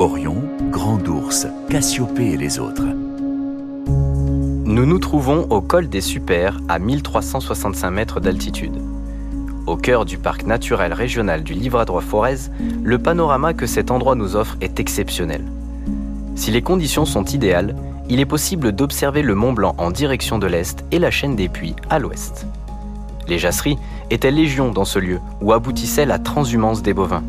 Orion, Grand Ours, Cassiopée et les autres. Nous nous trouvons au col des Supers à 1365 mètres d'altitude. Au cœur du parc naturel régional du Livradois-Forez, le panorama que cet endroit nous offre est exceptionnel. Si les conditions sont idéales, il est possible d'observer le Mont Blanc en direction de l'est et la chaîne des Puys à l'ouest. Les jasseries étaient légion dans ce lieu où aboutissait la transhumance des bovins.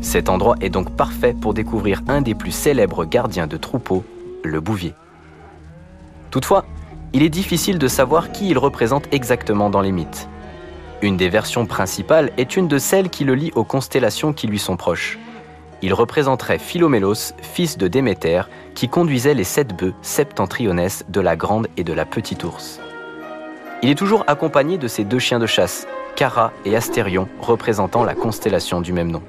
Cet endroit est donc parfait pour découvrir un des plus célèbres gardiens de troupeaux, le bouvier. Toutefois, il est difficile de savoir qui il représente exactement dans les mythes. Une des versions principales est une de celles qui le lie aux constellations qui lui sont proches. Il représenterait Philomélos, fils de Déméter, qui conduisait les sept bœufs septentrionnes de la Grande et de la Petite Ourse. Il est toujours accompagné de ses deux chiens de chasse, Cara et Astérion, représentant la constellation du même nom.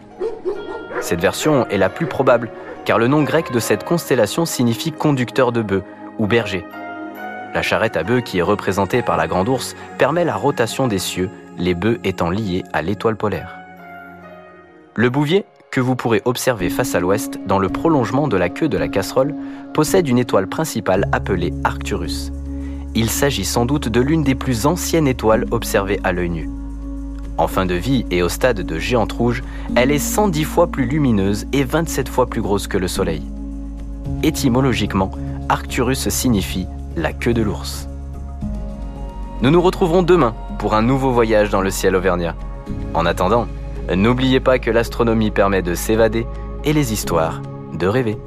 Cette version est la plus probable, car le nom grec de cette constellation signifie conducteur de bœufs ou berger. La charrette à bœufs qui est représentée par la grande ours permet la rotation des cieux, les bœufs étant liés à l'étoile polaire. Le bouvier, que vous pourrez observer face à l'ouest dans le prolongement de la queue de la casserole, possède une étoile principale appelée Arcturus. Il s'agit sans doute de l'une des plus anciennes étoiles observées à l'œil nu. En fin de vie et au stade de géante rouge, elle est 110 fois plus lumineuse et 27 fois plus grosse que le Soleil. Étymologiquement, Arcturus signifie la queue de l'ours. Nous nous retrouverons demain pour un nouveau voyage dans le ciel auvergnat. En attendant, n'oubliez pas que l'astronomie permet de s'évader et les histoires de rêver.